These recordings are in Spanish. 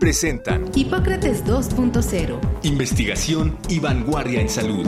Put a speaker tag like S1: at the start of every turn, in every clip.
S1: presentan
S2: Hipócrates 2.0.
S1: Investigación y vanguardia en salud.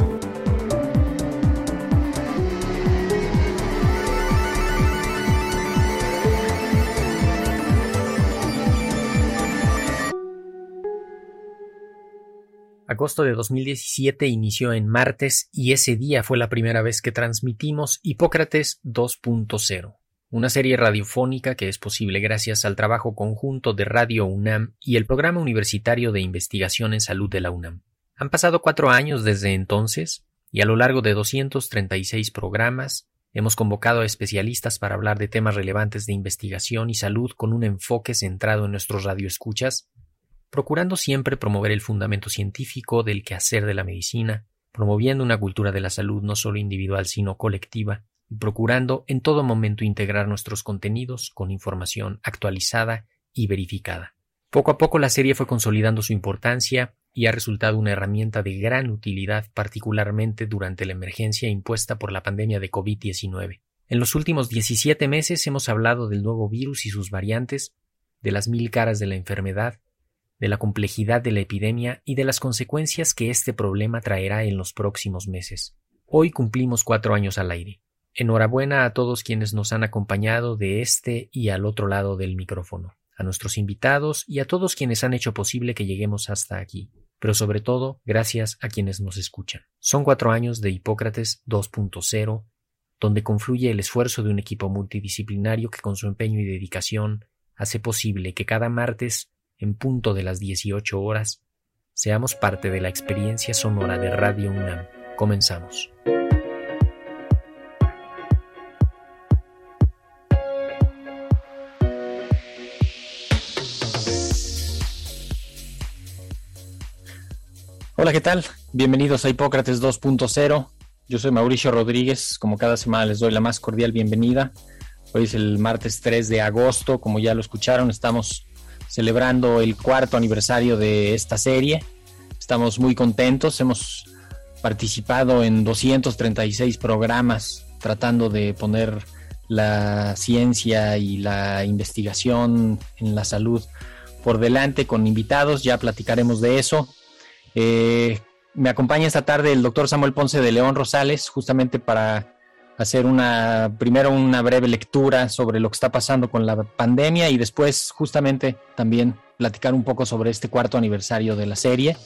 S3: Agosto de 2017 inició en martes y ese día fue la primera vez que transmitimos Hipócrates 2.0 una serie radiofónica que es posible gracias al trabajo conjunto de Radio UNAM y el Programa Universitario de Investigación en Salud de la UNAM. Han pasado cuatro años desde entonces, y a lo largo de 236 programas hemos convocado a especialistas para hablar de temas relevantes de investigación y salud con un enfoque centrado en nuestros radioescuchas, procurando siempre promover el fundamento científico del quehacer de la medicina, promoviendo una cultura de la salud no solo individual sino colectiva, procurando en todo momento integrar nuestros contenidos con información actualizada y verificada. Poco a poco la serie fue consolidando su importancia y ha resultado una herramienta de gran utilidad particularmente durante la emergencia impuesta por la pandemia de COVID-19. En los últimos 17 meses hemos hablado del nuevo virus y sus variantes, de las mil caras de la enfermedad, de la complejidad de la epidemia y de las consecuencias que este problema traerá en los próximos meses. Hoy cumplimos cuatro años al aire. Enhorabuena a todos quienes nos han acompañado de este y al otro lado del micrófono, a nuestros invitados y a todos quienes han hecho posible que lleguemos hasta aquí, pero sobre todo gracias a quienes nos escuchan. Son cuatro años de Hipócrates 2.0, donde confluye el esfuerzo de un equipo multidisciplinario que con su empeño y dedicación hace posible que cada martes, en punto de las 18 horas, seamos parte de la experiencia sonora de Radio UNAM. Comenzamos. Hola, ¿qué tal? Bienvenidos a Hipócrates 2.0. Yo soy Mauricio Rodríguez. Como cada semana les doy la más cordial bienvenida. Hoy es el martes 3 de agosto. Como ya lo escucharon, estamos celebrando el cuarto aniversario de esta serie. Estamos muy contentos. Hemos participado en 236 programas tratando de poner la ciencia y la investigación en la salud por delante con invitados. Ya platicaremos de eso. Eh, me acompaña esta tarde el doctor Samuel Ponce de León Rosales, justamente para hacer una, primero una breve lectura sobre lo que está pasando con la pandemia y después justamente también platicar un poco sobre este cuarto aniversario de la serie.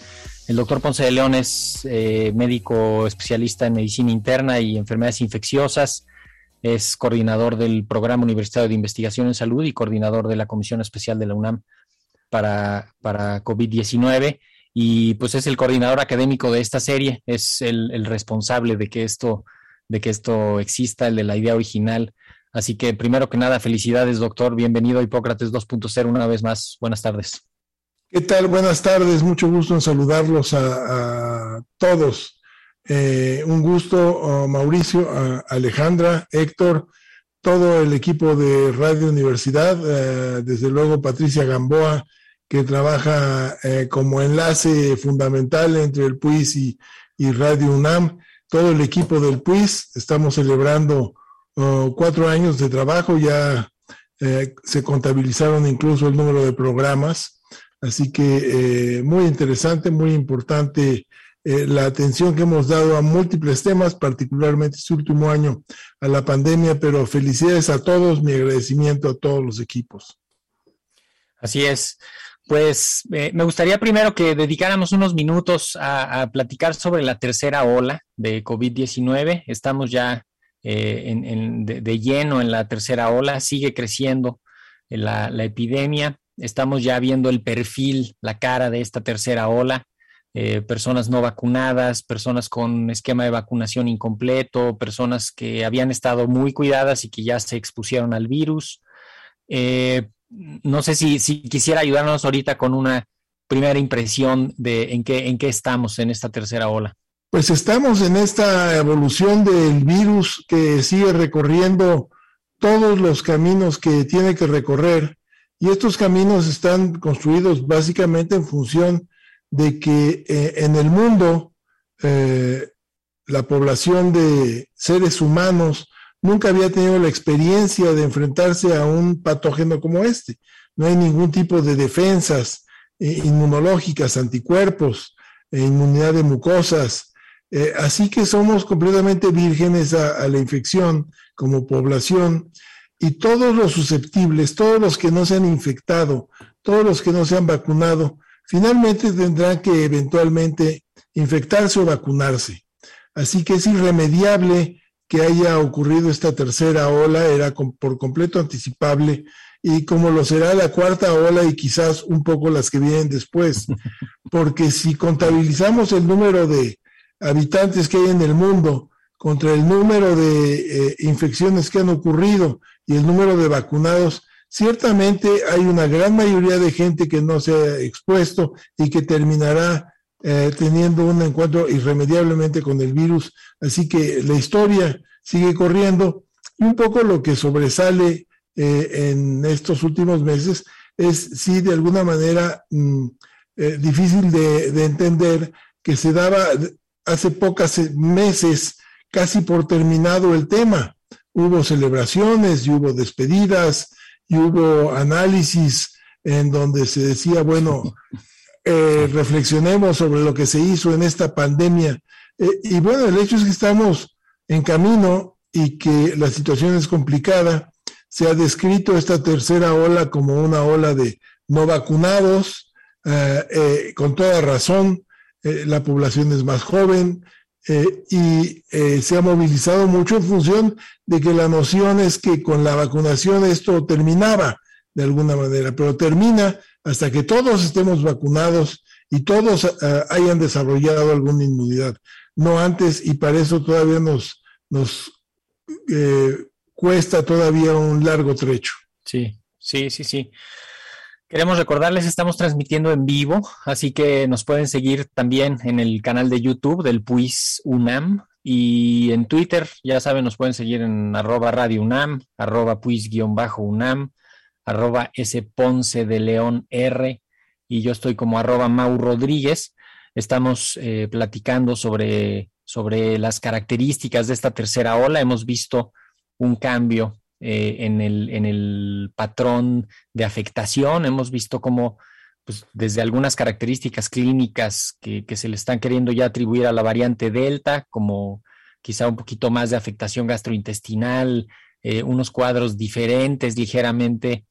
S3: El doctor Ponce de León es eh, médico especialista en medicina interna y enfermedades infecciosas, es coordinador del Programa Universitario de Investigación en Salud y coordinador de la Comisión Especial de la UNAM para, para COVID-19 y pues es el coordinador académico de esta serie, es el, responsable de que esto, de que esto exista, el de la idea original. Así que primero que nada, felicidades, doctor. Bienvenido a Hipócrates 2.0 una vez más. Buenas tardes.
S4: ¿Qué tal? Buenas tardes. Mucho gusto en saludarlos a, todos. Eh, un gusto, oh, Mauricio, Alejandra, Héctor, todo el equipo de Radio Universidad, eh, desde luego Patricia Gamboa, que trabaja eh, como enlace fundamental entre el PUIS y, Radio UNAM, todo el equipo del PUIS. Estamos celebrando oh, cuatro años de trabajo, ya eh, se contabilizaron incluso el número de programas, así que eh, muy interesante, muy importante la atención que hemos dado a múltiples temas, particularmente este último año a la pandemia, pero felicidades a todos, mi agradecimiento a todos los equipos.
S3: Así es. Pues eh, me gustaría primero que dedicáramos unos minutos a, platicar sobre la tercera ola de COVID-19. Estamos ya eh, de, lleno en la tercera ola, sigue creciendo la, epidemia. Estamos ya viendo el perfil, la cara de esta tercera ola. Eh, personas no vacunadas, personas con esquema de vacunación incompleto, personas que habían estado muy cuidadas y que ya se expusieron al virus no sé si, quisiera ayudarnos ahorita con una primera impresión de en qué, en qué estamos en esta tercera ola?
S4: Pues estamos en esta evolución del virus que sigue recorriendo todos los caminos que tiene que recorrer y estos caminos están construidos básicamente en función de que eh, en el mundo eh, la población de seres humanos nunca había tenido la experiencia de enfrentarse a un patógeno como este. No hay ningún tipo de defensas eh, inmunológicas, anticuerpos, inmunidad de mucosas. así que somos completamente vírgenes a la infección como población y todos los susceptibles, todos los que no se han infectado, todos los que no se han vacunado, finalmente tendrán que eventualmente infectarse o vacunarse. Así que es irremediable que haya ocurrido esta tercera ola, era por completo anticipable, y como lo será la cuarta ola y quizás un poco las que vienen después, porque si contabilizamos el número de habitantes que hay en el mundo contra el número de eh, infecciones que han ocurrido y el número de vacunados, ciertamente hay una gran mayoría de gente que no se ha expuesto y que terminará eh, teniendo un encuentro irremediablemente con el virus. Así que la historia sigue corriendo y un poco lo que sobresale eh, en estos últimos meses es, sí, de alguna manera mm, eh, difícil de, de entender que se daba hace pocos meses casi por terminado el tema hubo celebraciones y hubo despedidas y hubo análisis en donde se decía, bueno, eh, reflexionemos sobre lo que se hizo en esta pandemia. Eh, y bueno, el hecho es que estamos en camino y que la situación es complicada. Se ha descrito esta tercera ola como una ola de no vacunados, eh, con toda razón. la población es más joven, eh, y eh, se ha movilizado mucho en función de que la noción es que con la vacunación esto terminaba de alguna manera, pero termina hasta que todos estemos vacunados y todos eh, hayan desarrollado alguna inmunidad, no antes, y para eso todavía nos, nos cuesta todavía un largo trecho.
S3: Sí, sí, sí, sí. Queremos recordarles, estamos transmitiendo en vivo, así que nos pueden seguir también en el canal de YouTube del PUIS UNAM y en Twitter, ya saben, nos pueden seguir en arroba Radio UNAM, arroba PUIS-UNAM, arroba S Ponce de León R y yo estoy como arroba Mau Rodríguez. Estamos eh, platicando sobre, sobre las características de esta tercera ola. Hemos visto un cambio eh, en, el, en, el, patrón de afectación. Hemos visto cómo pues, desde algunas características clínicas que, se le están queriendo ya atribuir a la variante Delta, como quizá un poquito más de afectación gastrointestinal, eh, unos cuadros diferentes ligeramente,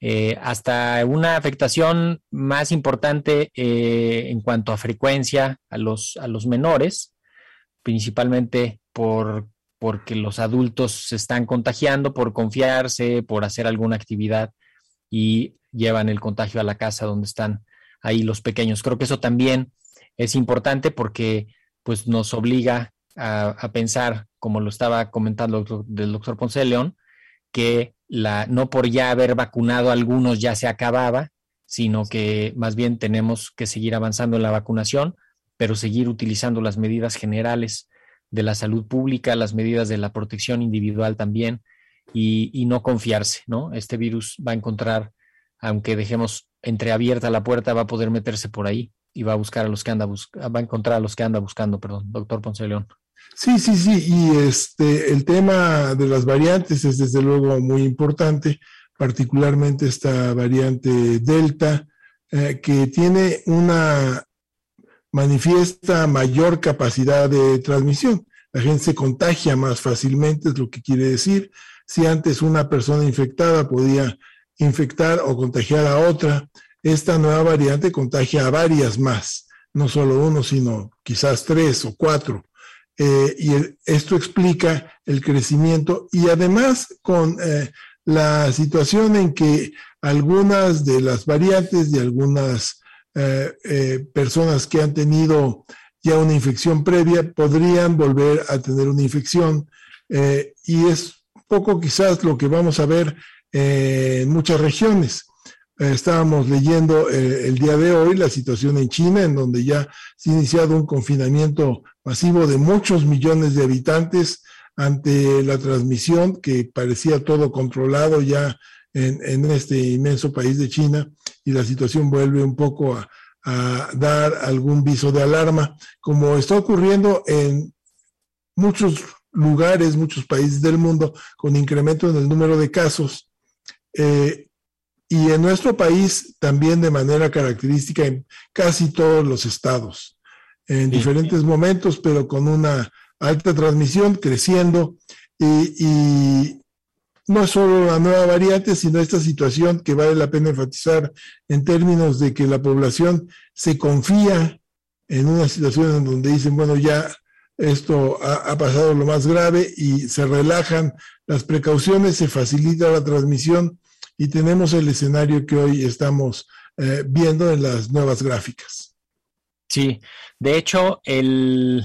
S3: eh, hasta una afectación más importante en cuanto a frecuencia a los, a los menores, principalmente por porque los adultos se están contagiando por confiarse, por hacer alguna actividad y llevan el contagio a la casa donde están ahí los pequeños. Creo que eso también es importante porque pues nos obliga a, pensar, como lo estaba comentando el doctor Ponce León, que la, no por ya haber vacunado a algunos ya se acababa, sino que más bien tenemos que seguir avanzando en la vacunación, pero seguir utilizando las medidas generales de la salud pública, las medidas de la protección individual también, y, no confiarse, ¿no? Este virus va a encontrar, aunque dejemos entreabierta la puerta, va a poder meterse por ahí y va a buscar a los que anda va a encontrar a los que anda buscando, perdón, doctor Ponce León.
S4: Sí, sí, sí, y este el tema de las variantes es desde luego muy importante, particularmente esta variante Delta, eh, que tiene una manifiesta mayor capacidad de transmisión. La gente se contagia más fácilmente, es lo que quiere decir. Si antes una persona infectada podía infectar o contagiar a otra, esta nueva variante contagia a varias más, no solo uno, sino quizás tres o cuatro. Eh, y esto explica el crecimiento y además con eh, la situación en que algunas de las variantes de algunas eh, eh, personas que han tenido ya una infección previa podrían volver a tener una infección y es poco quizás lo que vamos a ver en muchas regiones. Estábamos leyendo eh, el día de hoy la situación en China, en donde ya se ha iniciado un confinamiento masivo de muchos millones de habitantes ante la transmisión que parecía todo controlado ya en, este inmenso país de China y la situación vuelve un poco a, a dar algún viso de alarma, como está ocurriendo en muchos lugares, muchos países del mundo, con incremento en el número de casos. Eh, y en nuestro país también de manera característica en casi todos los estados, en diferentes momentos, pero con una alta transmisión creciendo. Y, no solo la nueva variante, sino esta situación que vale la pena enfatizar en términos de que la población se confía en una situación en donde dicen, bueno, ya esto ha, pasado lo más grave y se relajan las precauciones, se facilita la transmisión y tenemos el escenario que hoy estamos eh, viendo en las nuevas gráficas.
S3: Sí, de hecho, el,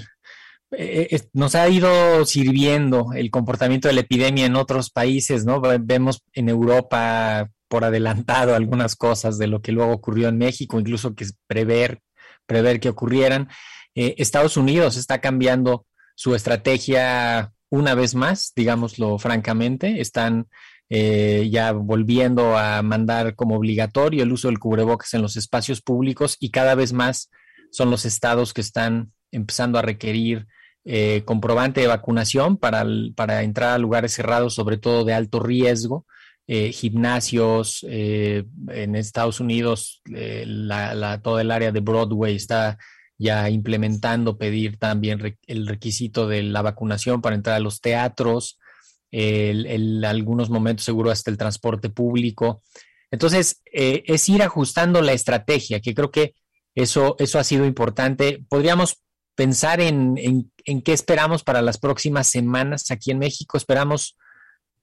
S3: eh, eh, nos ha ido sirviendo el comportamiento de la epidemia en otros países, ¿no? Vemos en Europa por adelantado algunas cosas de lo que luego ocurrió en México, incluso que prever, prever que ocurrieran. Estados Unidos está cambiando su estrategia una vez más, digámoslo francamente, están eh, ya volviendo a mandar como obligatorio el uso del cubrebocas en los espacios públicos y cada vez más son los estados que están empezando a requerir eh, comprobante de vacunación para, para, entrar a lugares cerrados, sobre todo de alto riesgo, eh, gimnasios. en Estados Unidos, la, todo el área de Broadway está ya implementando pedir también el requisito de la vacunación para entrar a los teatros el, algunos momentos seguro hasta el transporte público. Entonces, eh, es ir ajustando la estrategia, que creo que eso, eso ha sido importante. Podríamos pensar en, en, qué esperamos para las próximas semanas aquí en México. Esperamos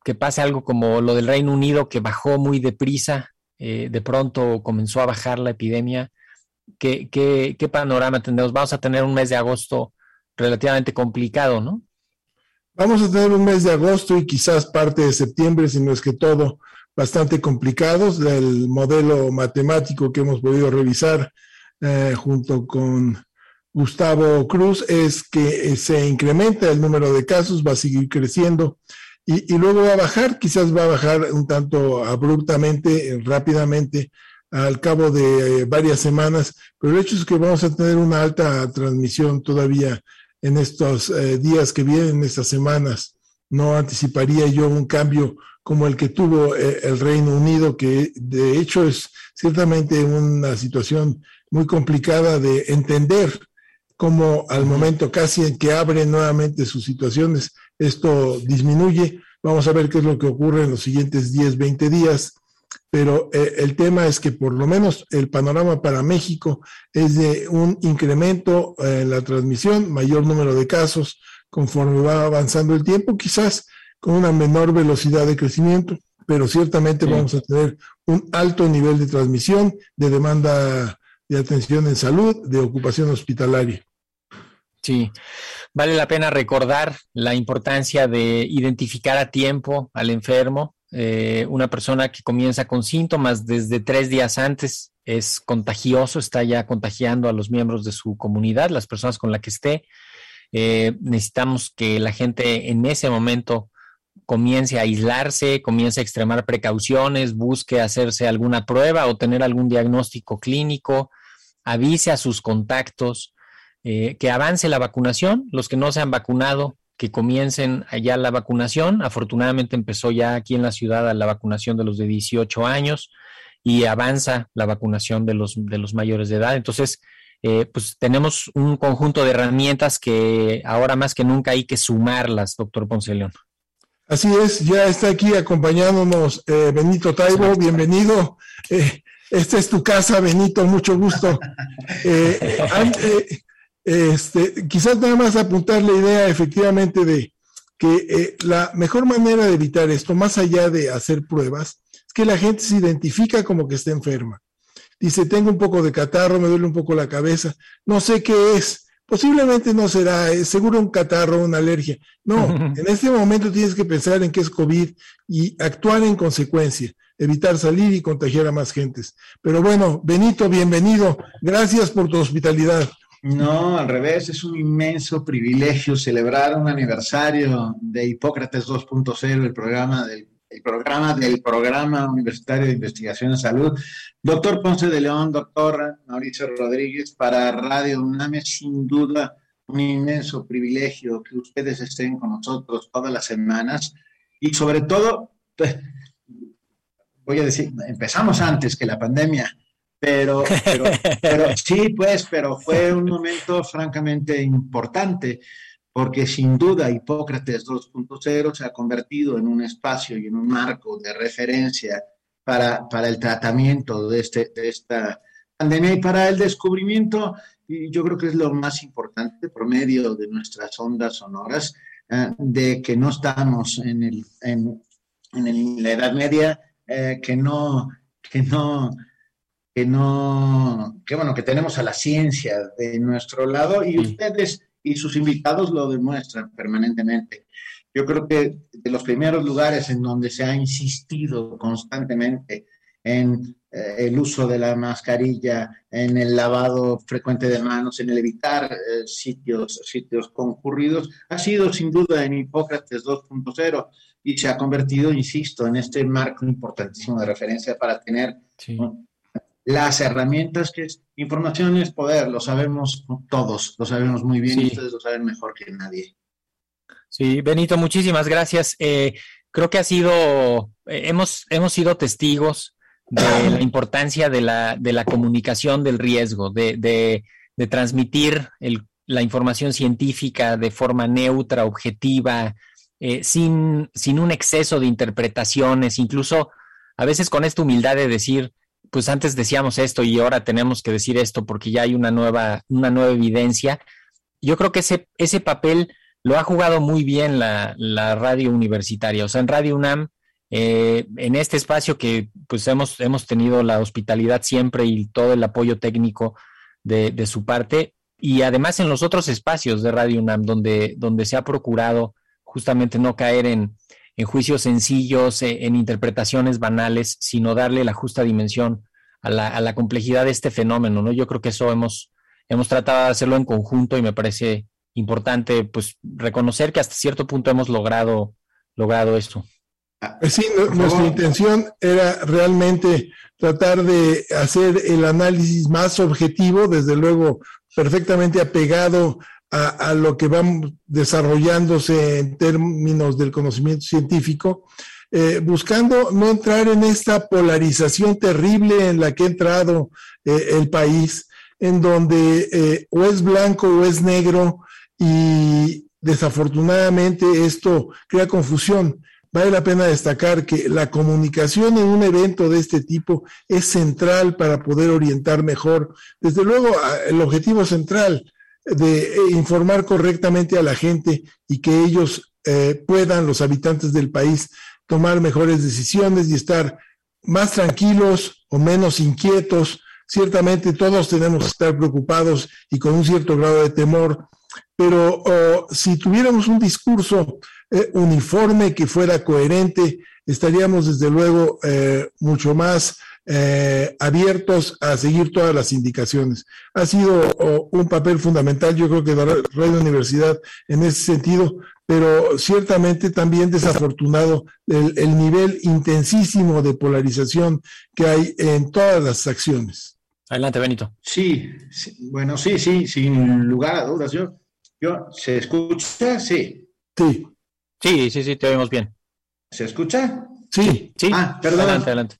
S3: que pase algo como lo del Reino Unido, que bajó muy deprisa, eh, de pronto comenzó a bajar la epidemia. ¿Qué, qué, qué panorama tendremos? Vamos a tener un mes de agosto relativamente complicado, ¿no?
S4: Vamos a tener un mes de agosto y quizás parte de septiembre, si no es que todo, bastante complicados. del modelo matemático que hemos podido revisar eh, junto con Gustavo Cruz es que eh, se incrementa el número de casos, va a seguir creciendo y, luego va a bajar, quizás va a bajar un tanto abruptamente, eh, rápidamente, al cabo de varias semanas, pero el hecho es que vamos a tener una alta transmisión todavía en estos eh, días que vienen, en estas semanas. No anticiparía yo un cambio como el que tuvo eh, el Reino Unido, que de hecho es ciertamente una situación muy complicada de entender cómo al momento casi en que abren nuevamente sus situaciones, esto disminuye. Vamos a ver qué es lo que ocurre en los siguientes 10, 20 días pero eh, el tema es que por lo menos el panorama para México es de un incremento en la transmisión, mayor número de casos conforme va avanzando el tiempo, quizás con una menor velocidad de crecimiento, pero ciertamente vamos a tener un alto nivel de transmisión, de demanda de atención en salud, de ocupación hospitalaria.
S3: Sí, vale la pena recordar la importancia de identificar a tiempo al enfermo, eh, una persona que comienza con síntomas desde tres días antes es contagioso, está ya contagiando a los miembros de su comunidad, las personas con las que esté. Eh, necesitamos que la gente en ese momento comience a aislarse, comience a extremar precauciones, busque hacerse alguna prueba o tener algún diagnóstico clínico, avise a sus contactos, eh, que avance la vacunación. Los que no se han vacunado, que comiencen allá la vacunación. Afortunadamente empezó ya aquí en la ciudad la vacunación de los de 18 años y avanza la vacunación de los, de los mayores de edad. Entonces, eh, pues tenemos un conjunto de herramientas que ahora más que nunca hay que sumarlas, doctor Ponce León.
S4: Así es, ya está aquí acompañándonos eh, Benito Taibo, bienvenido. Eh, esta es tu casa, Benito, mucho gusto. Este, quizás nada más apuntar la idea efectivamente de que eh, la mejor manera de evitar esto, más allá de hacer pruebas, es que la gente se identifica como que está enferma. Dice, tengo un poco de catarro, me duele un poco la cabeza, no sé qué es. Posiblemente no será, es seguro un catarro, una alergia. No, en este momento tienes que pensar en que es COVID y actuar en consecuencia. evitar salir y contagiar a más gentes. Pero bueno, Benito, bienvenido. Gracias por tu hospitalidad.
S5: No, al revés, es un inmenso privilegio celebrar un aniversario de Hipócrates 2.0, el programa del programa del Programa Universitario de Investigación en Salud. Doctor Ponce de León, doctor Mauricio Rodríguez, para Radio UNAM sin duda un inmenso privilegio que ustedes estén con nosotros todas las semanas y sobre todo, pues, voy a decir, empezamos antes que la pandemia, pero, pero, sí, pues, pero fue un momento francamente importante, porque sin duda Hipócrates 2.0 se ha convertido en un espacio y en un marco de referencia para, para el tratamiento de, este, de esta pandemia y para el descubrimiento, y yo creo que es lo más importante, por medio de nuestras ondas sonoras, eh, de que no estamos en, el, en, en la Edad Media, eh, que no, que no que no, que bueno, que tenemos a la ciencia de nuestro lado y ustedes y sus invitados lo demuestran permanentemente. Yo creo que de los primeros lugares en donde se ha insistido constantemente en eh, el uso de la mascarilla, en el lavado frecuente de manos, en el evitar eh, sitios, sitios concurridos, ha sido sin duda en Hipócrates 2.0 y se ha convertido, insisto, en este marco importantísimo de referencia para tener las herramientas que es información es poder, lo sabemos todos, lo sabemos muy bien y ustedes lo saben mejor que nadie.
S3: Sí, Benito, muchísimas gracias. Eh, creo que ha sido, eh, hemos, hemos sido testigos de la importancia de la, de la comunicación del riesgo, de, de, de transmitir el, la información científica de forma neutra, objetiva, eh, sin, sin un exceso de interpretaciones, incluso a veces con esta humildad de decir, pues antes decíamos esto y ahora tenemos que decir esto porque ya hay una nueva, una nueva evidencia. Yo creo que ese, ese papel lo ha jugado muy bien la, radio universitaria. O sea, en Radio UNAM, eh, en este espacio que pues hemos, hemos tenido la hospitalidad siempre y todo el apoyo técnico de, de, su parte, y además en los otros espacios de Radio UNAM, donde, donde se ha procurado justamente no caer en, en juicios sencillos, eh, en interpretaciones banales, sino darle la justa dimensión a la, a la, complejidad de este fenómeno, ¿no? Yo creo que eso hemos, hemos tratado de hacerlo en conjunto y me parece importante, pues, reconocer que hasta cierto punto hemos logrado, logrado esto.
S4: Pues sí, nuestra intención era realmente tratar de hacer el análisis más objetivo, desde luego perfectamente apegado a, lo que va desarrollándose en términos del conocimiento científico, eh, buscando no entrar en esta polarización terrible en la que ha entrado eh, el país, en donde eh, o es blanco o es negro y desafortunadamente esto crea confusión. Vale la pena destacar que la comunicación en un evento de este tipo es central para poder orientar mejor. Desde luego, el objetivo central de eh, informar correctamente a la gente y que ellos eh, puedan, los habitantes del país, tomar mejores decisiones y estar más tranquilos o menos inquietos. Ciertamente todos tenemos que estar preocupados y con un cierto grado de temor, pero oh, si tuviéramos un discurso eh, uniforme que fuera coherente, estaríamos desde luego mucho más eh, abiertos a seguir todas las indicaciones. Ha sido un papel fundamental, yo creo que de la Radio Universidad en ese sentido, pero ciertamente también desafortunado el, nivel intensísimo de polarización que hay en todas las acciones.
S3: Adelante, Benito.
S5: Sí, bueno, sí, sí, sin lugar a dudas. Yo, yo, ¿se escucha? Sí.
S4: Sí.
S3: Sí, sí, sí, te oímos bien.
S5: ¿Se escucha?
S4: Sí.
S3: Sí.
S5: Ah, perdón.
S3: Adelante, adelante.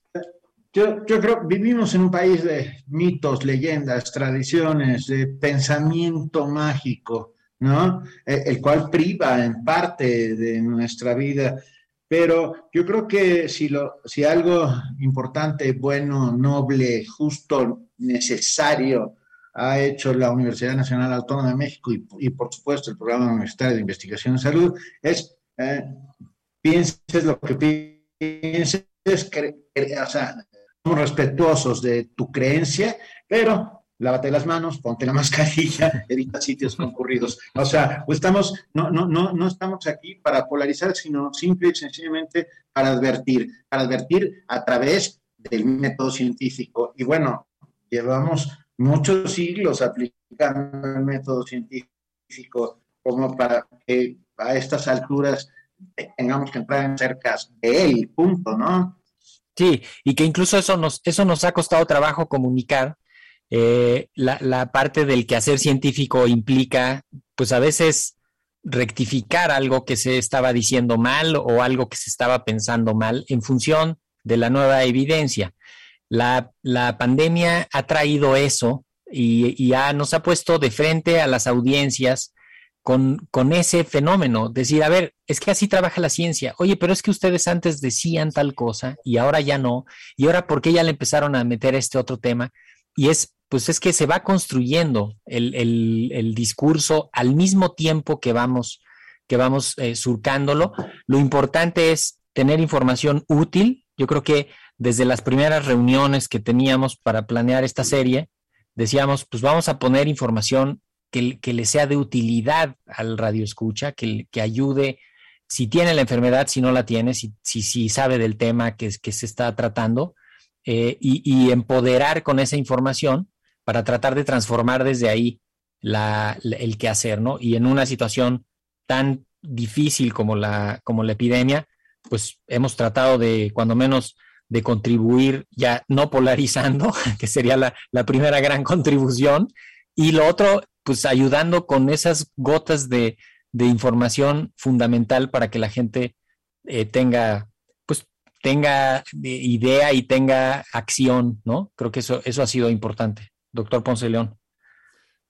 S5: Yo, creo que vivimos en un país de mitos, leyendas, tradiciones, de pensamiento mágico, ¿no? E, el, cual priva en parte de nuestra vida. Pero yo creo que si, lo, si algo importante, bueno, noble, justo, necesario ha hecho la Universidad Nacional Autónoma de México y, y por supuesto el Programa Universitario de Investigación en Salud es eh, pienses lo que pienses, o sea, respetuosos de tu creencia, pero lávate las manos, ponte la mascarilla, evita sitios concurridos. O sea, pues estamos, no, no, no, no estamos aquí para polarizar, sino simple y sencillamente para advertir, para advertir a través del método científico. Y bueno, llevamos muchos siglos aplicando el método científico como para que a estas alturas tengamos que entrar en cerca de él, punto, ¿no?
S3: Sí, y que incluso eso nos, eso nos ha costado trabajo comunicar, eh, la, parte del quehacer científico implica, pues a veces rectificar algo que se estaba diciendo mal o algo que se estaba pensando mal en función de la nueva evidencia. La, pandemia ha traído eso y, nos ha puesto de frente a las audiencias con, con, ese fenómeno. Decir, a ver, es que así trabaja la ciencia. Oye, pero es que ustedes antes decían tal cosa y ahora ya no. Y ahora, ¿por qué ya le empezaron a meter este otro tema? Y es pues es que se va construyendo el, discurso al mismo tiempo que vamos, que vamos eh, surcándolo. Lo importante es tener información útil. Yo creo que desde las primeras reuniones que teníamos para planear esta serie, decíamos, pues vamos a poner información que, le sea de utilidad al radio escucha, que, que ayude si tiene la enfermedad, si no la tiene, si, si, sabe del tema que, se está tratando, eh, y, empoderar con esa información para tratar de transformar desde ahí el quehacer, ¿no? Y en una situación tan difícil como la, como la epidemia, pues hemos tratado de, cuando menos, de contribuir ya no polarizando, que sería la, la primera gran contribución, y lo otro, pues ayudando con esas gotas de, de información fundamental para que la gente eh, tenga, pues tenga eh, idea y tenga acción, ¿no? Creo que eso, eso ha sido importante doctor Ponce León.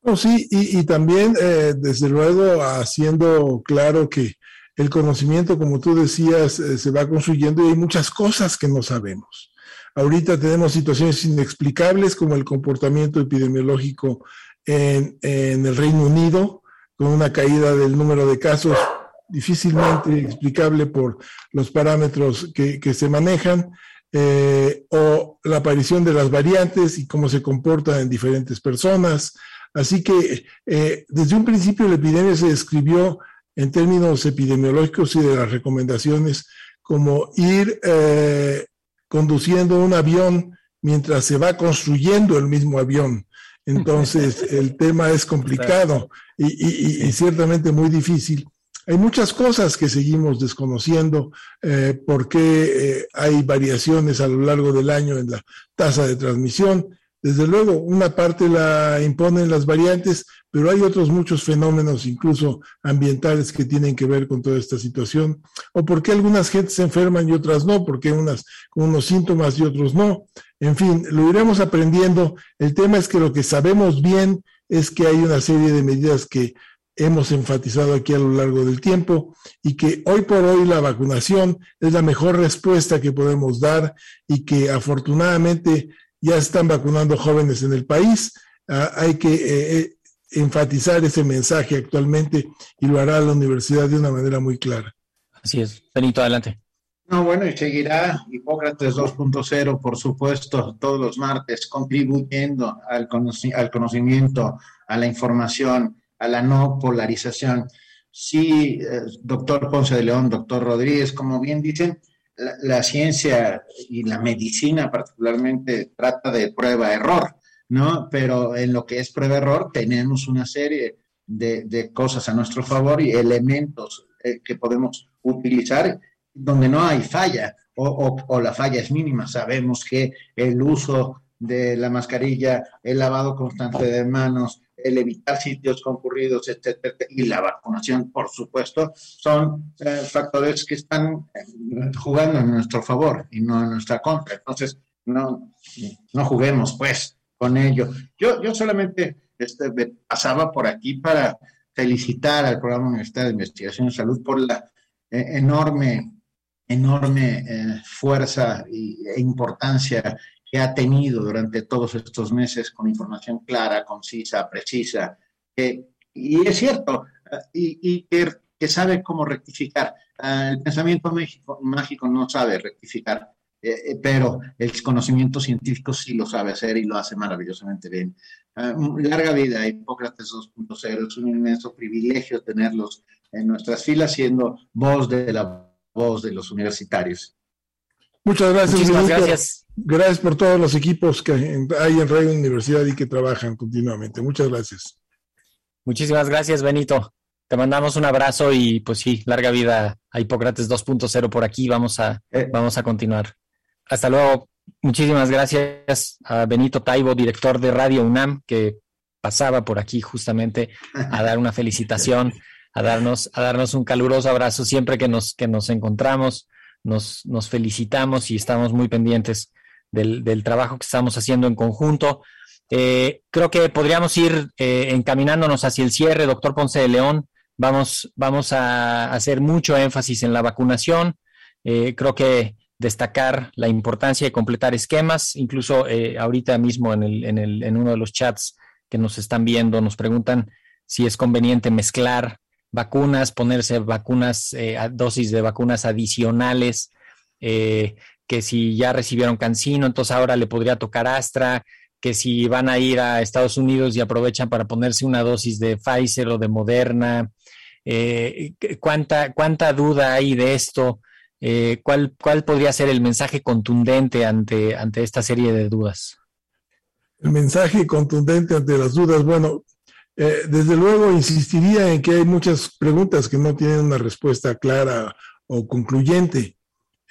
S4: Oh, sí, y, también, eh, desde luego, haciendo claro que el conocimiento, como tú decías, eh, se va construyendo y hay muchas cosas que no sabemos. Ahorita tenemos situaciones inexplicables como el comportamiento epidemiológico en, el Reino Unido, con una caída del número de casos difícilmente explicable por los parámetros que, que se manejan. Eh, o la aparición de las variantes y cómo se comportan en diferentes personas. Así que eh, desde un principio la epidemia se describió en términos epidemiológicos y de las recomendaciones como ir eh, conduciendo un avión mientras se va construyendo el mismo avión. Entonces el tema es complicado y ciertamente muy difícil. Hay muchas cosas que seguimos desconociendo, eh, por qué eh, hay variaciones a lo largo del año en la tasa de transmisión. Desde luego, una parte la imponen las variantes, pero hay otros muchos fenómenos, incluso ambientales, que tienen que ver con toda esta situación. O por qué algunas gentes se enferman y otras no, porque unas con unos síntomas y otros no. En fin, lo iremos aprendiendo. El tema es que lo que sabemos bien es que hay una serie de medidas que hemos enfatizado aquí a lo largo del tiempo y que hoy por hoy la vacunación es la mejor respuesta que podemos dar y que afortunadamente ya están vacunando jóvenes en el país. Ah, hay que eh, eh, enfatizar ese mensaje actualmente y lo hará la universidad de una manera muy clara.
S3: Así es. Benito, adelante.
S5: No, bueno, y seguirá Hipócrates 2.0, por supuesto, todos los martes, contribuyendo al, al conocimiento, a la información, a la no polarización. Sí, eh, doctor Ponce de León, doctor Rodríguez, como bien dicen, la, ciencia y la medicina particularmente trata de prueba-error, ¿no? Pero en lo que es prueba-error tenemos una serie de, cosas a nuestro favor y elementos eh, que podemos utilizar donde no hay falla o, o, la falla es mínima. Sabemos que el uso de la mascarilla, el lavado constante de manos, el evitar sitios concurridos, etcétera, y la vacunación, por supuesto, son eh, factores que están eh, jugando en nuestro favor y no en nuestra contra. Entonces, no, no juguemos, pues, con ello. Yo, yo solamente este, pasaba por aquí para felicitar al Programa Universitario de Investigación en Salud por la eh, enorme, enorme fuerza e importancia que ha tenido durante todos estos meses con información clara, concisa, precisa, y es cierto, y, que, sabe cómo rectificar. Ah, el pensamiento mágico, mágico no sabe rectificar, eh, pero el conocimiento científico sí lo sabe hacer y lo hace maravillosamente bien. Ah, larga vida, Hipócrates 2.0, es un inmenso privilegio tenerlos en nuestras filas siendo voz de la voz de los universitarios.
S4: Muchas gracias.
S3: Muchísimas gracias.
S4: Gracias por todos los equipos que hay en Radio Universidad y que trabajan continuamente. Muchas gracias.
S3: Muchísimas gracias, Benito. Te mandamos un abrazo y pues sí, larga vida a Hipócrates 2.0 por aquí. Vamos a, eh. vamos a continuar. Hasta luego. Muchísimas gracias a Benito Taibo, director de Radio UNAM, que pasaba por aquí justamente a dar una felicitación, a darnos, a darnos un caluroso abrazo siempre que nos, que nos encontramos. Nos, nos felicitamos y estamos muy pendientes del, del trabajo que estamos haciendo en conjunto. Eh, creo que podríamos ir eh, encaminándonos hacia el cierre, doctor Ponce de León. Vamos, vamos a hacer mucho énfasis en la vacunación. Eh, creo que destacar la importancia de completar esquemas. Incluso ahorita mismo en, el, en, el, en uno de los chats que nos están viendo nos preguntan si es conveniente mezclar vacunas, ponerse vacunas, dosis de vacunas adicionales, que si ya recibieron Cancino, entonces ahora le podría tocar Astra, que si van a ir a Estados Unidos y aprovechan para ponerse una dosis de Pfizer o de Moderna. Eh, ¿cuánta, ¿Cuánta duda hay de esto? Eh, ¿cuál, ¿Cuál podría ser el mensaje contundente ante, ante esta serie de dudas?
S4: El mensaje contundente ante las dudas, bueno, eh, desde luego insistiría en que hay muchas preguntas que no tienen una respuesta clara o concluyente.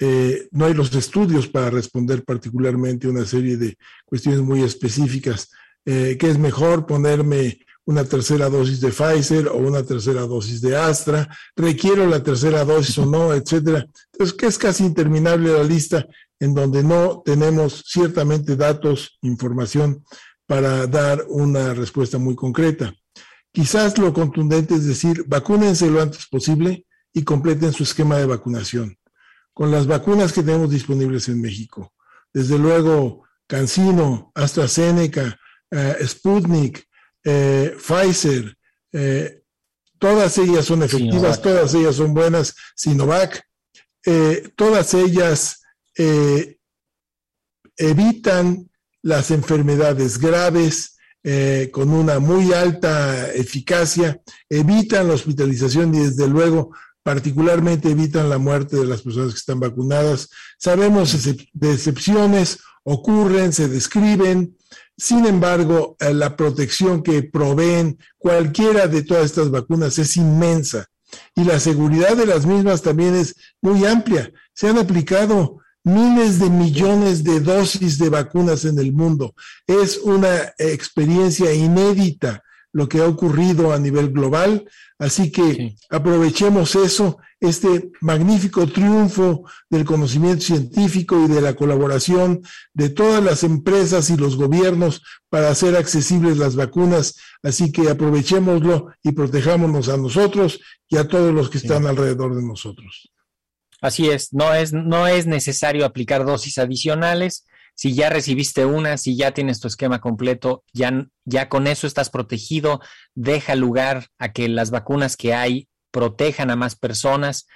S4: Eh, no hay los estudios para responder particularmente una serie de cuestiones muy específicas. Eh, ¿Qué es mejor ponerme una tercera dosis de Pfizer o una tercera dosis de Astra? ¿Requiero la tercera dosis o no? Etcétera. Entonces, que es casi interminable la lista en donde no tenemos ciertamente datos, información para dar una respuesta muy concreta. Quizás lo contundente es decir, vacúnense lo antes posible y completen su esquema de vacunación con las vacunas que tenemos disponibles en México. Desde luego, Cancino, AstraZeneca, eh, Sputnik, eh, Pfizer, eh, todas ellas son efectivas, todas ellas son buenas, Sinovac, todas ellas evitan las enfermedades graves con una muy alta eficacia, evitan la hospitalización y desde luego particularmente evitan la muerte de las personas que están vacunadas. Sabemos de excepciones, ocurren, se describen, sin embargo, eh, la protección que proveen cualquiera de todas estas vacunas es inmensa y la seguridad de las mismas también es muy amplia. Se han aplicado miles de millones de dosis de vacunas en el mundo. Es una experiencia inédita lo que ha ocurrido a nivel global. Así que aprovechemos eso, este magnífico triunfo del conocimiento científico y de la colaboración de todas las empresas y los gobiernos para hacer accesibles las vacunas. Así que aprovechémoslo y protejámonos a nosotros y a todos los que están alrededor de nosotros.
S3: Así es, no es, no es necesario aplicar dosis adicionales si ya recibiste una, si ya tienes tu esquema completo, ya, ya con eso estás protegido, deja lugar a que las vacunas que hay protejan a más personas.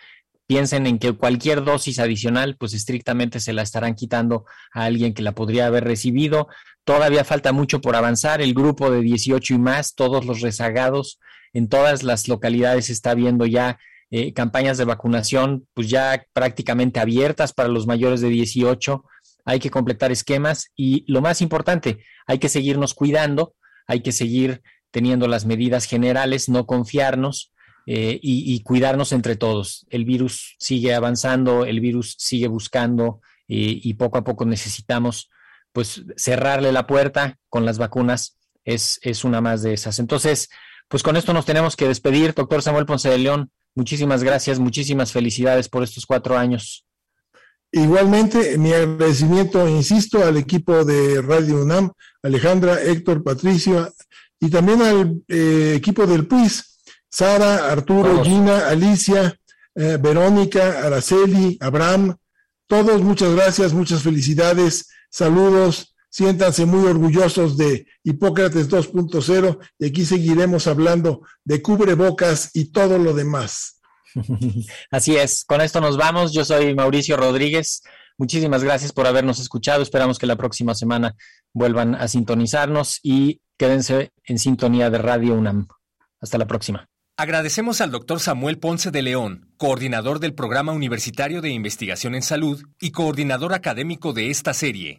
S3: Piensen en que cualquier dosis adicional, pues estrictamente se la estarán quitando a alguien que la podría haber recibido. Todavía falta mucho por avanzar. El grupo de 18 y más, todos los rezagados, en todas las localidades está viendo ya eh, campañas de vacunación, pues ya prácticamente abiertas para los mayores de 18 hay que completar esquemas y lo más importante, hay que seguirnos cuidando, hay que seguir teniendo las medidas generales, no confiarnos eh, y, cuidarnos entre todos. El virus sigue avanzando, el virus sigue buscando eh, y poco a poco necesitamos pues cerrarle la puerta con las vacunas es, es una más de esas. Entonces, pues con esto nos tenemos que despedir. Doctor Samuel Ponce de León, muchísimas gracias, muchísimas felicidades por estos cuatro años.
S4: Igualmente, mi agradecimiento, insisto, al equipo de Radio UNAM, Alejandra, Héctor, Patricio, y también al eh, equipo del PUIS, Sara, Arturo, Gina, Alicia, eh, Verónica, Araceli, Abraham, todos muchas gracias, muchas felicidades, saludos, siéntanse muy orgullosos de Hipócrates 2.0 y aquí seguiremos hablando de cubrebocas y todo lo demás.
S3: Así es, con esto nos vamos. Yo soy Mauricio Rodríguez. Muchísimas gracias por habernos escuchado. Esperamos que la próxima semana vuelvan a sintonizarnos y quédense en sintonía de Radio UNAM. Hasta la próxima.
S1: Agradecemos al doctor Samuel Ponce de León, coordinador del Programa Universitario de Investigación en Salud y coordinador académico de esta serie.